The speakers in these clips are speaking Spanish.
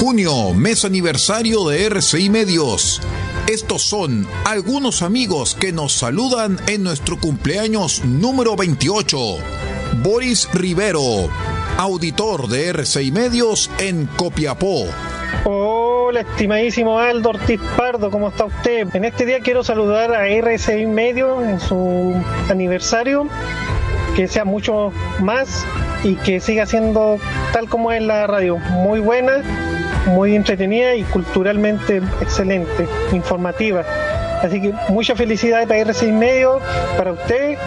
Junio, mes aniversario de RCI Medios. Estos son algunos amigos que nos saludan en nuestro cumpleaños número 28. Boris Rivero, auditor de RCI Medios en Copiapó. Hola, estimadísimo Aldo Ortiz Pardo, ¿cómo está usted? En este día quiero saludar a RCI Medios en su aniversario, que sea mucho más y que siga siendo tal como es la radio, muy buena, muy entretenida y culturalmente excelente, informativa. Así que mucha felicidad para RCI Medio, para usted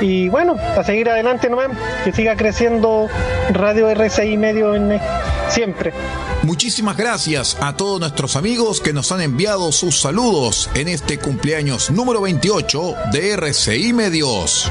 y bueno, a seguir adelante nomás, que siga creciendo Radio RCI Medio en, siempre. Muchísimas gracias a todos nuestros amigos que nos han enviado sus saludos en este cumpleaños número 28 de RCI Medios.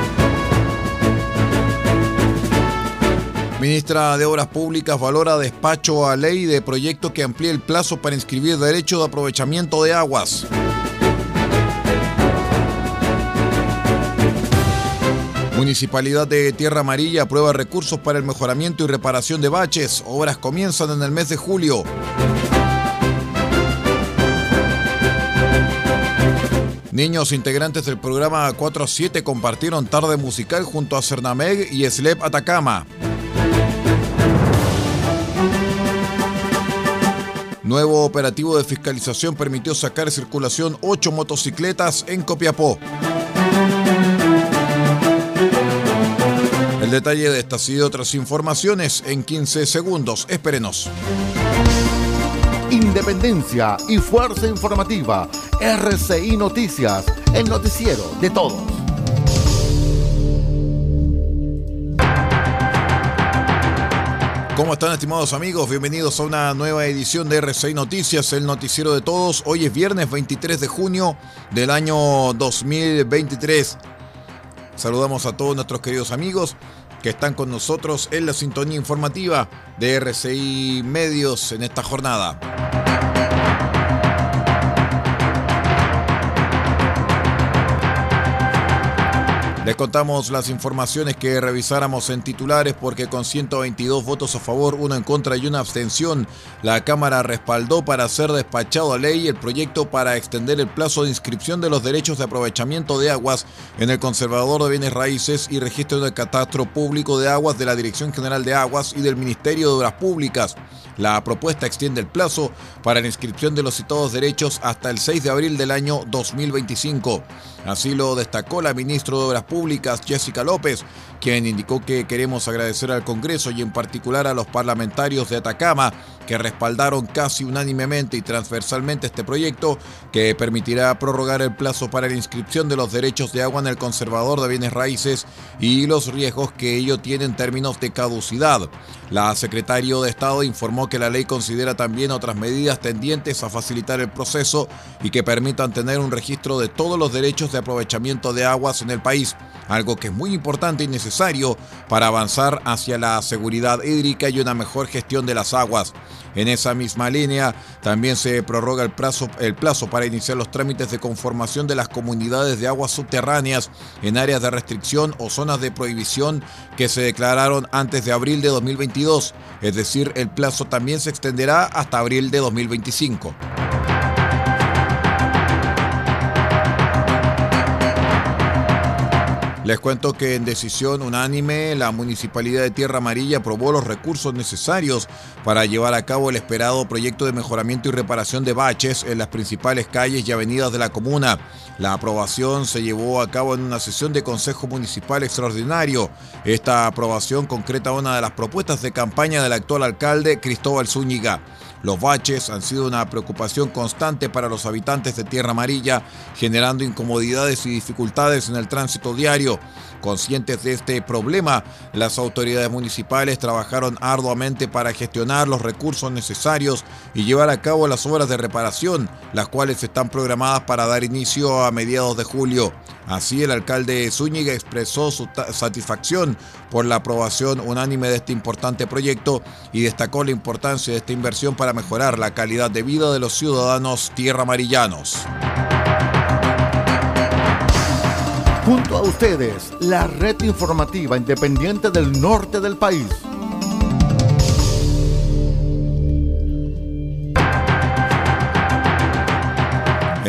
Ministra de Obras Públicas valora despacho a ley de proyecto que amplíe el plazo para inscribir derecho de aprovechamiento de aguas. Municipalidad de Tierra Amarilla aprueba recursos para el mejoramiento y reparación de baches. Obras comienzan en el mes de julio. Niños integrantes del programa 4-7 compartieron tarde musical junto a Cernameg y Slep Atacama. Nuevo operativo de fiscalización permitió sacar circulación ocho motocicletas en Copiapó. El detalle de estas y de otras informaciones en 15 segundos. Espérenos. Independencia y fuerza informativa. RCI Noticias, el noticiero de todos. ¿Cómo están estimados amigos? Bienvenidos a una nueva edición de R6 Noticias, el noticiero de todos. Hoy es viernes 23 de junio del año 2023. Saludamos a todos nuestros queridos amigos que están con nosotros en la sintonía informativa de RCI Medios en esta jornada. Les contamos las informaciones que revisáramos en titulares porque con 122 votos a favor, uno en contra y una abstención, la Cámara respaldó para ser despachado a ley el proyecto para extender el plazo de inscripción de los derechos de aprovechamiento de aguas en el Conservador de Bienes Raíces y Registro del Catastro Público de Aguas de la Dirección General de Aguas y del Ministerio de Obras Públicas. La propuesta extiende el plazo para la inscripción de los citados derechos hasta el 6 de abril del año 2025. Así lo destacó la ministra de Obras Públicas, Jessica López, quien indicó que queremos agradecer al Congreso y en particular a los parlamentarios de Atacama que respaldaron casi unánimemente y transversalmente este proyecto que permitirá prorrogar el plazo para la inscripción de los derechos de agua en el conservador de bienes raíces y los riesgos que ello tiene en términos de caducidad. La secretario de Estado informó que la ley considera también otras medidas tendientes a facilitar el proceso y que permitan tener un registro de todos los derechos de aprovechamiento de aguas en el país, algo que es muy importante y necesario para avanzar hacia la seguridad hídrica y una mejor gestión de las aguas. En esa misma línea, también se prorroga el plazo, el plazo para iniciar los trámites de conformación de las comunidades de aguas subterráneas en áreas de restricción o zonas de prohibición que se declararon antes de abril de 2022, es decir, el plazo también se extenderá hasta abril de 2025. Les cuento que en decisión unánime la Municipalidad de Tierra Amarilla aprobó los recursos necesarios para llevar a cabo el esperado proyecto de mejoramiento y reparación de baches en las principales calles y avenidas de la comuna. La aprobación se llevó a cabo en una sesión de Consejo Municipal extraordinario. Esta aprobación concreta una de las propuestas de campaña del actual alcalde Cristóbal Zúñiga. Los baches han sido una preocupación constante para los habitantes de Tierra Amarilla, generando incomodidades y dificultades en el tránsito diario. Conscientes de este problema, las autoridades municipales trabajaron arduamente para gestionar los recursos necesarios y llevar a cabo las obras de reparación, las cuales están programadas para dar inicio a mediados de julio. Así, el alcalde Zúñiga expresó su satisfacción por la aprobación unánime de este importante proyecto y destacó la importancia de esta inversión para mejorar la calidad de vida de los ciudadanos tierra amarillanos. Junto a ustedes, la red informativa independiente del norte del país.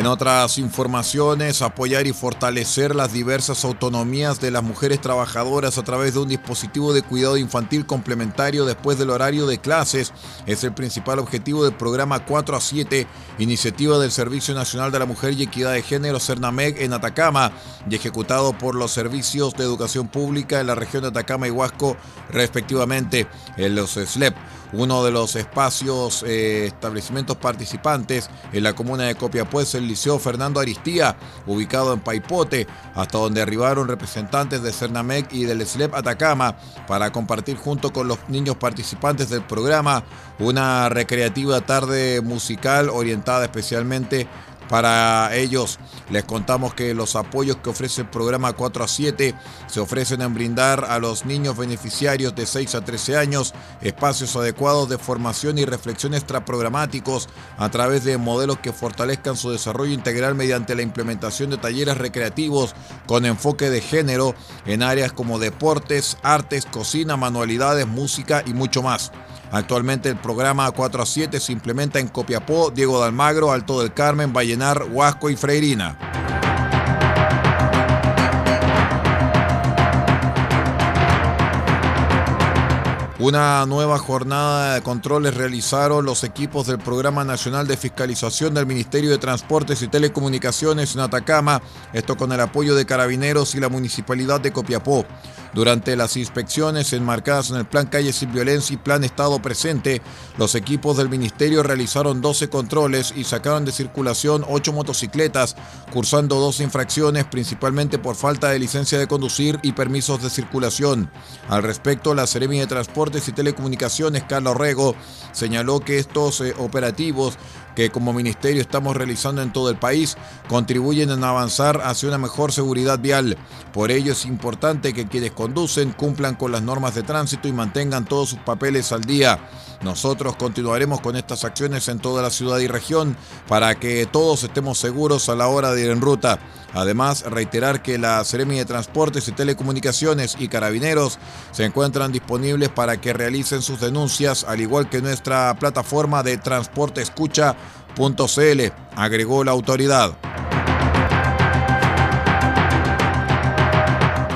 En otras informaciones, apoyar y fortalecer las diversas autonomías de las mujeres trabajadoras a través de un dispositivo de cuidado infantil complementario después del horario de clases es el principal objetivo del programa 4 a 7, iniciativa del Servicio Nacional de la Mujer y Equidad de Género CERNAMEG en Atacama y ejecutado por los servicios de educación pública en la región de Atacama y Huasco respectivamente, en los SLEP uno de los espacios, eh, establecimientos participantes en la comuna de Copiapó es el Liceo Fernando Aristía, ubicado en Paipote, hasta donde arribaron representantes de Cernamec y del SLEP Atacama para compartir junto con los niños participantes del programa una recreativa tarde musical orientada especialmente para ellos les contamos que los apoyos que ofrece el programa 4 a 7 se ofrecen en brindar a los niños beneficiarios de 6 a 13 años espacios adecuados de formación y reflexión extraprogramáticos a través de modelos que fortalezcan su desarrollo integral mediante la implementación de talleres recreativos con enfoque de género en áreas como deportes, artes, cocina, manualidades, música y mucho más. Actualmente el programa 4 a 7 se implementa en Copiapó, Diego de Almagro, Alto del Carmen, Vallenar, Huasco y Freirina. Una nueva jornada de controles realizaron los equipos del Programa Nacional de Fiscalización del Ministerio de Transportes y Telecomunicaciones en Atacama, esto con el apoyo de carabineros y la Municipalidad de Copiapó. Durante las inspecciones enmarcadas en el Plan Calle Sin Violencia y Plan Estado Presente, los equipos del Ministerio realizaron 12 controles y sacaron de circulación 8 motocicletas, cursando dos infracciones, principalmente por falta de licencia de conducir y permisos de circulación. Al respecto, la Seremi de Transportes y Telecomunicaciones, Carlos Rego, señaló que estos eh, operativos que como ministerio estamos realizando en todo el país contribuyen en avanzar hacia una mejor seguridad vial. Por ello es importante que quienes conducen cumplan con las normas de tránsito y mantengan todos sus papeles al día. Nosotros continuaremos con estas acciones en toda la ciudad y región para que todos estemos seguros a la hora de ir en ruta. Además, reiterar que la Seremi de Transportes y Telecomunicaciones y Carabineros se encuentran disponibles para que realicen sus denuncias, al igual que nuestra plataforma de transporteescucha.cl, agregó la autoridad.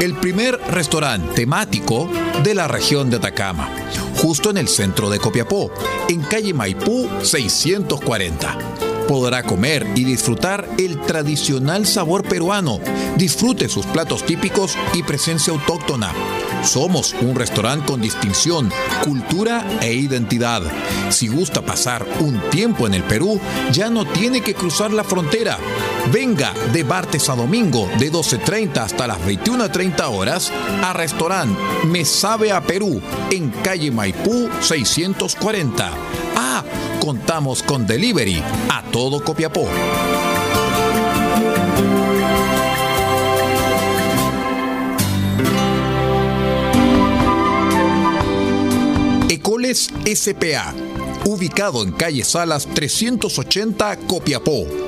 el primer restaurante temático de la región de Atacama, justo en el centro de Copiapó, en calle Maipú 640 podrá comer y disfrutar el tradicional sabor peruano. Disfrute sus platos típicos y presencia autóctona. Somos un restaurante con distinción, cultura e identidad. Si gusta pasar un tiempo en el Perú, ya no tiene que cruzar la frontera. Venga de martes a domingo de 12.30 hasta las 21.30 horas a restaurante Me Sabe a Perú en calle Maipú 640. Ah, contamos con delivery a todo Copiapó. Ecoles SPA, ubicado en calle Salas 380 Copiapó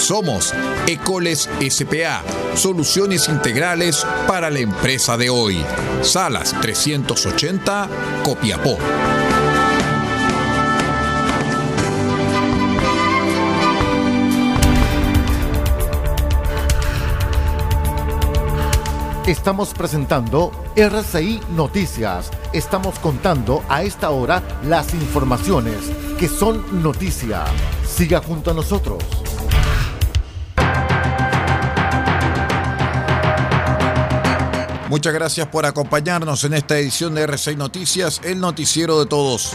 somos Ecoles SPA, soluciones integrales para la empresa de hoy. Salas 380, Copiapó. Estamos presentando RCI Noticias. Estamos contando a esta hora las informaciones que son noticia. Siga junto a nosotros. Muchas gracias por acompañarnos en esta edición de R6 Noticias, el noticiero de todos.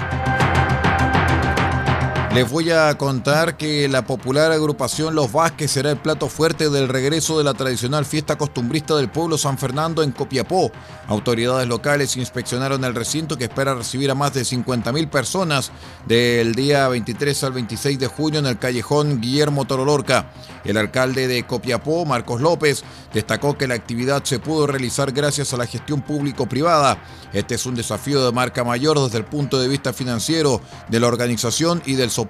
Les voy a contar que la popular agrupación Los Vázquez será el plato fuerte del regreso de la tradicional fiesta costumbrista del pueblo San Fernando en Copiapó. Autoridades locales inspeccionaron el recinto que espera recibir a más de 50.000 personas del día 23 al 26 de junio en el callejón Guillermo Torolorca. El alcalde de Copiapó, Marcos López, destacó que la actividad se pudo realizar gracias a la gestión público-privada. Este es un desafío de marca mayor desde el punto de vista financiero, de la organización y del soporte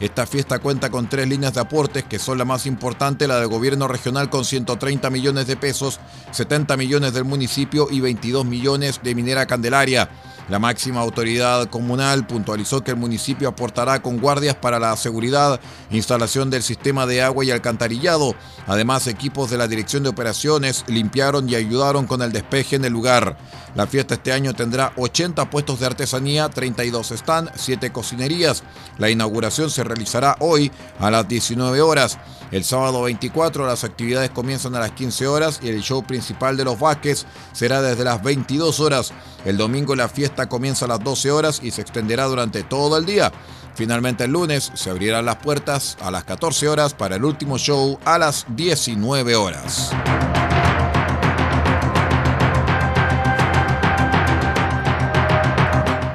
esta fiesta cuenta con tres líneas de aportes que son la más importante, la del gobierno regional con 130 millones de pesos, 70 millones del municipio y 22 millones de Minera Candelaria. La máxima autoridad comunal puntualizó que el municipio aportará con guardias para la seguridad, instalación del sistema de agua y alcantarillado. Además, equipos de la Dirección de Operaciones limpiaron y ayudaron con el despeje en el lugar. La fiesta este año tendrá 80 puestos de artesanía, 32 stand, 7 cocinerías. La inauguración se realizará hoy a las 19 horas. El sábado 24 las actividades comienzan a las 15 horas y el show principal de los Vázquez será desde las 22 horas. El domingo la fiesta comienza a las 12 horas y se extenderá durante todo el día. Finalmente el lunes se abrirán las puertas a las 14 horas para el último show a las 19 horas.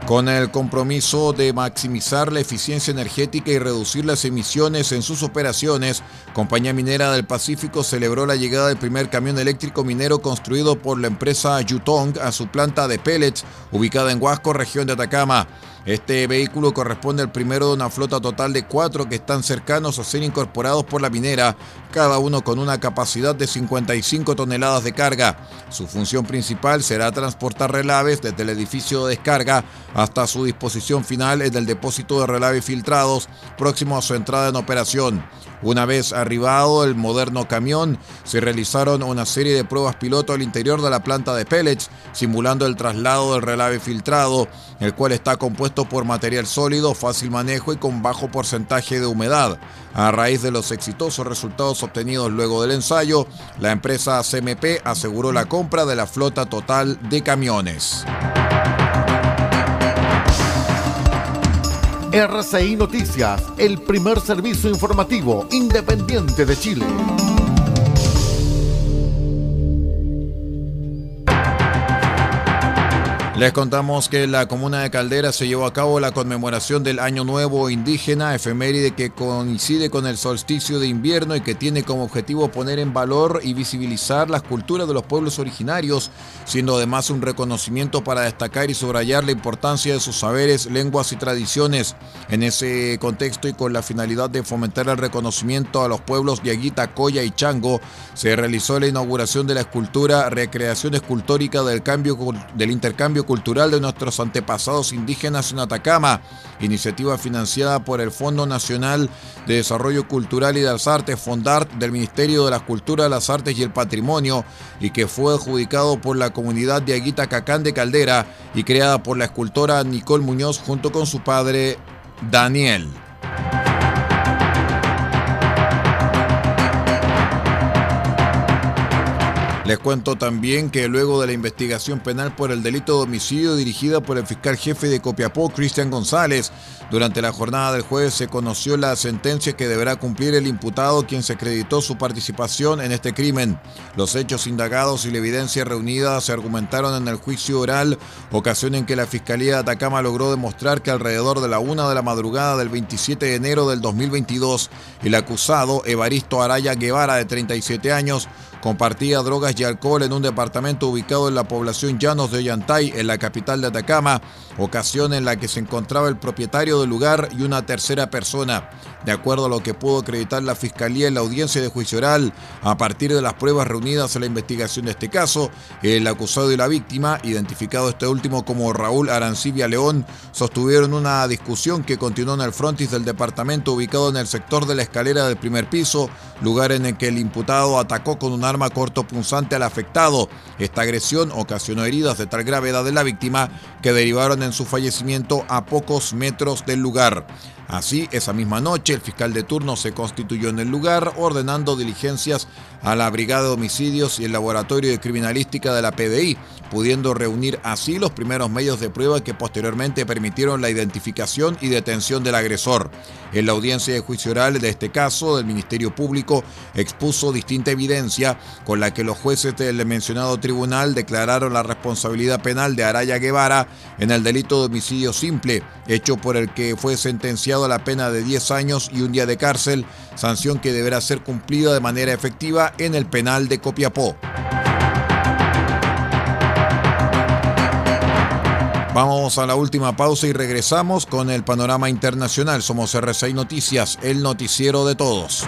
Con el compromiso de maximizar la eficiencia energética y reducir las emisiones en sus operaciones, Compañía Minera del Pacífico celebró la llegada del primer camión eléctrico minero construido por la empresa Yutong a su planta de pellets ubicada en Huasco, región de Atacama. Este vehículo corresponde al primero de una flota total de cuatro que están cercanos a ser incorporados por la minera, cada uno con una capacidad de 55 toneladas de carga. Su función principal será transportar relaves desde el edificio de descarga hasta su disposición final en el depósito de relaves filtrados próximo a su entrada en operación. Una vez arribado el moderno camión, se realizaron una serie de pruebas piloto al interior de la planta de pellets, simulando el traslado del relave filtrado, el cual está compuesto por material sólido, fácil manejo y con bajo porcentaje de humedad. A raíz de los exitosos resultados obtenidos luego del ensayo, la empresa CMP aseguró la compra de la flota total de camiones. RCI Noticias, el primer servicio informativo independiente de Chile. Les contamos que la comuna de Caldera se llevó a cabo la conmemoración del Año Nuevo Indígena, efeméride que coincide con el solsticio de invierno y que tiene como objetivo poner en valor y visibilizar las culturas de los pueblos originarios, siendo además un reconocimiento para destacar y subrayar la importancia de sus saberes, lenguas y tradiciones. En ese contexto y con la finalidad de fomentar el reconocimiento a los pueblos Yaguita, Coya y Chango, se realizó la inauguración de la escultura Recreación Escultórica del, cambio, del Intercambio cultural de nuestros antepasados indígenas en Atacama, iniciativa financiada por el Fondo Nacional de Desarrollo Cultural y de las Artes, FONDART, del Ministerio de las Culturas, las Artes y el Patrimonio, y que fue adjudicado por la comunidad de Aguita Cacán de Caldera y creada por la escultora Nicole Muñoz junto con su padre Daniel. Les cuento también que luego de la investigación penal por el delito de homicidio dirigida por el fiscal jefe de Copiapó, Cristian González, durante la jornada del jueves se conoció la sentencia que deberá cumplir el imputado quien se acreditó su participación en este crimen. Los hechos indagados y la evidencia reunida se argumentaron en el juicio oral, ocasión en que la Fiscalía de Atacama logró demostrar que alrededor de la una de la madrugada del 27 de enero del 2022, el acusado, Evaristo Araya Guevara, de 37 años, compartía drogas y alcohol en un departamento ubicado en la población Llanos de Ollantay, en la capital de Atacama, ocasión en la que se encontraba el propietario del lugar y una tercera persona. De acuerdo a lo que pudo acreditar la Fiscalía en la audiencia de juicio oral, a partir de las pruebas reunidas en la investigación de este caso, el acusado y la víctima, identificado este último como Raúl Arancibia León, sostuvieron una discusión que continuó en el frontis del departamento ubicado en el sector de la escalera del primer piso, lugar en el que el imputado atacó con un arma cortopunzante al afectado. Esta agresión ocasionó heridas de tal gravedad de la víctima que derivaron en su fallecimiento a pocos metros del lugar. Así, esa misma noche, el fiscal de turno se constituyó en el lugar, ordenando diligencias a la Brigada de Homicidios y el Laboratorio de Criminalística de la PDI, pudiendo reunir así los primeros medios de prueba que posteriormente permitieron la identificación y detención del agresor. En la audiencia de juicio oral de este caso, el Ministerio Público expuso distinta evidencia con la que los jueces del mencionado tribunal declararon la responsabilidad penal de Araya Guevara en el delito de homicidio simple, hecho por el que fue sentenciado la pena de 10 años y un día de cárcel, sanción que deberá ser cumplida de manera efectiva en el penal de Copiapó. Vamos a la última pausa y regresamos con el panorama internacional. Somos RCI Noticias, el noticiero de todos.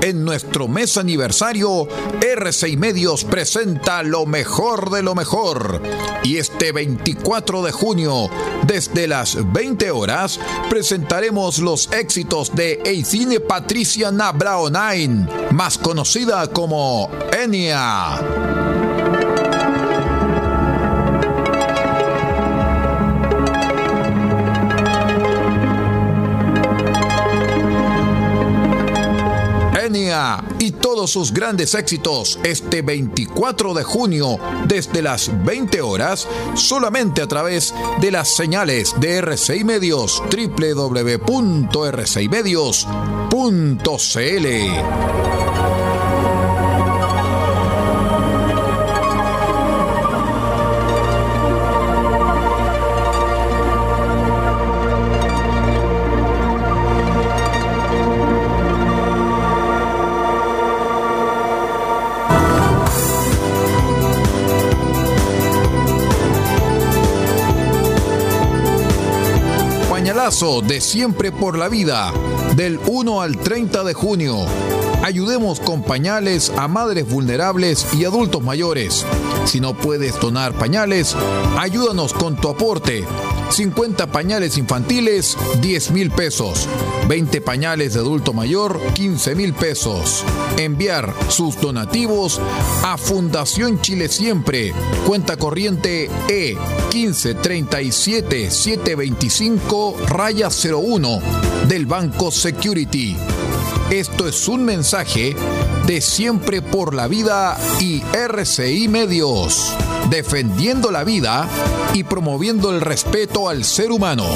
En nuestro mes aniversario, R6 Medios presenta lo mejor de lo mejor. Y este 24 de junio, desde las 20 horas, presentaremos los éxitos de Eicine Patricia Nabraonain, más conocida como Y todos sus grandes éxitos este 24 de junio desde las 20 horas solamente a través de las señales de RCI Medios www.rcimedios.cl. de Siempre por la Vida, del 1 al 30 de junio. Ayudemos con pañales a madres vulnerables y adultos mayores. Si no puedes donar pañales, ayúdanos con tu aporte 50 pañales infantiles, 10 mil pesos. 20 pañales de adulto mayor, 15 mil pesos. Enviar sus donativos a Fundación Chile Siempre, cuenta corriente E 1537 725 raya 01 del Banco Security. Esto es un mensaje de Siempre por la Vida y RCI Medios, defendiendo la vida y promoviendo el respeto al ser humano.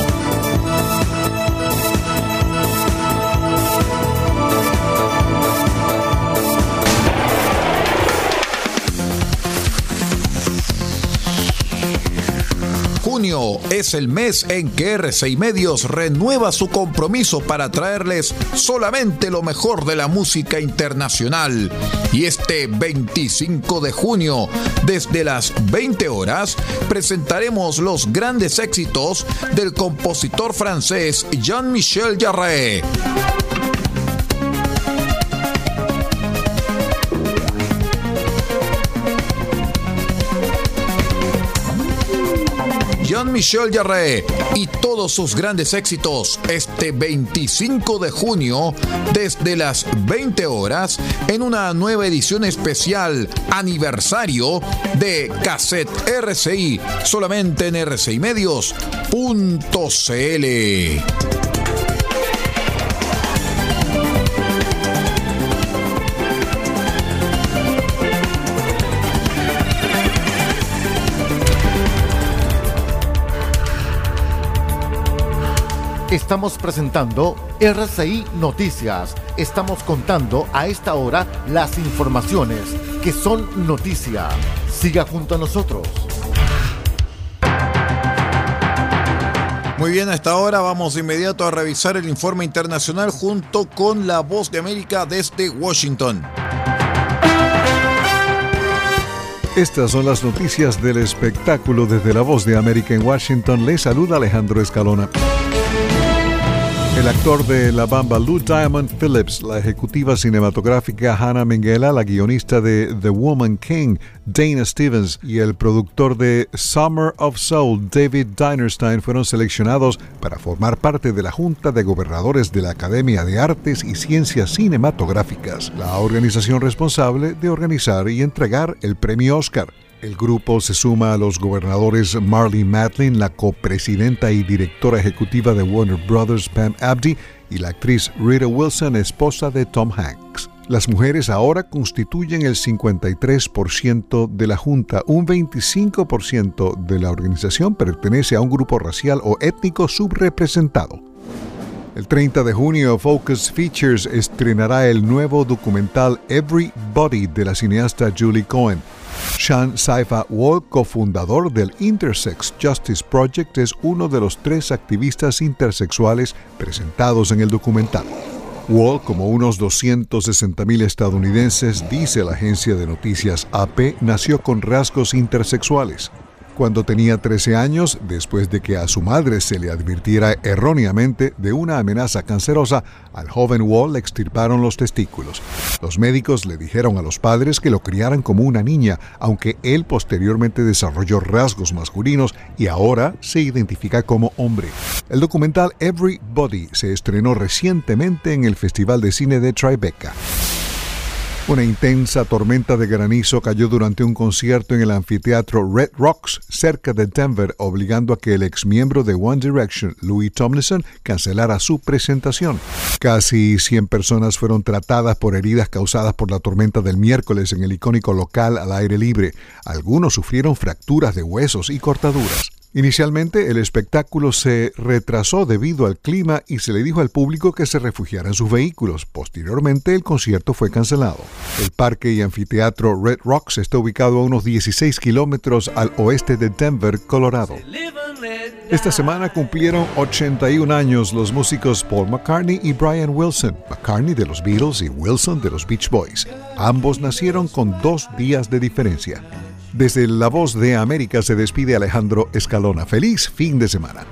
Es el mes en que RCI Medios renueva su compromiso para traerles solamente lo mejor de la música internacional. Y este 25 de junio, desde las 20 horas, presentaremos los grandes éxitos del compositor francés Jean-Michel Jarre. Jean-Michel Jarre y todos sus grandes éxitos este 25 de junio desde las 20 horas en una nueva edición especial aniversario de Cassette RCI solamente en rcimedios.cl. Estamos presentando RCI Noticias. Estamos contando a esta hora las informaciones que son noticia. Siga junto a nosotros. Muy bien, a esta hora vamos de inmediato a revisar el informe internacional junto con la voz de América desde Washington. Estas son las noticias del espectáculo desde la voz de América en Washington. Le saluda Alejandro Escalona. El actor de La Bamba, Lou Diamond Phillips, la ejecutiva cinematográfica Hannah Minghella, la guionista de The Woman King, Dana Stevens, y el productor de Summer of Soul, David Dinerstein, fueron seleccionados para formar parte de la Junta de Gobernadores de la Academia de Artes y Ciencias Cinematográficas, la organización responsable de organizar y entregar el premio Oscar. El grupo se suma a los gobernadores Marley Matlin, la copresidenta y directora ejecutiva de Warner Brothers Pam Abdi y la actriz Rita Wilson, esposa de Tom Hanks. Las mujeres ahora constituyen el 53% de la Junta, un 25% de la organización pertenece a un grupo racial o étnico subrepresentado. El 30 de junio, Focus Features estrenará el nuevo documental Everybody de la cineasta Julie Cohen. Sean Saifa Wall, cofundador del Intersex Justice Project, es uno de los tres activistas intersexuales presentados en el documental. Wall, como unos 260.000 estadounidenses, dice la agencia de noticias AP, nació con rasgos intersexuales. Cuando tenía 13 años, después de que a su madre se le advirtiera erróneamente de una amenaza cancerosa, al joven Wall le extirparon los testículos. Los médicos le dijeron a los padres que lo criaran como una niña, aunque él posteriormente desarrolló rasgos masculinos y ahora se identifica como hombre. El documental Everybody se estrenó recientemente en el Festival de Cine de Tribeca. Una intensa tormenta de granizo cayó durante un concierto en el anfiteatro Red Rocks cerca de Denver, obligando a que el ex miembro de One Direction, Louis Tomlinson, cancelara su presentación. Casi 100 personas fueron tratadas por heridas causadas por la tormenta del miércoles en el icónico local al aire libre. Algunos sufrieron fracturas de huesos y cortaduras. Inicialmente el espectáculo se retrasó debido al clima y se le dijo al público que se refugiara en sus vehículos. Posteriormente el concierto fue cancelado. El parque y anfiteatro Red Rocks está ubicado a unos 16 kilómetros al oeste de Denver, Colorado. Esta semana cumplieron 81 años los músicos Paul McCartney y Brian Wilson, McCartney de los Beatles y Wilson de los Beach Boys. Ambos nacieron con dos días de diferencia. Desde La Voz de América se despide Alejandro Escalona. Feliz fin de semana.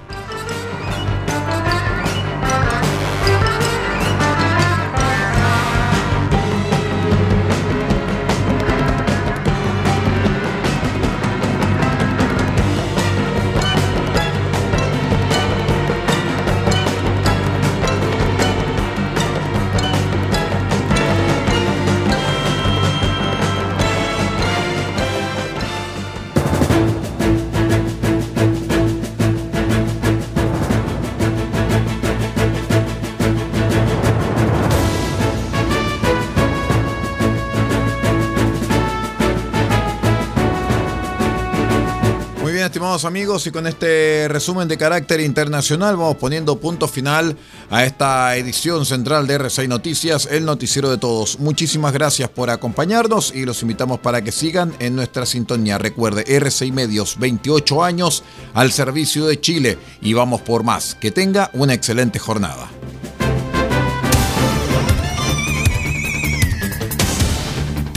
Amigos, y con este resumen de carácter internacional vamos poniendo punto final a esta edición central de R6 Noticias, el noticiero de todos. Muchísimas gracias por acompañarnos y los invitamos para que sigan en nuestra sintonía. Recuerde, R6 Medios, 28 años al servicio de Chile y vamos por más. Que tenga una excelente jornada.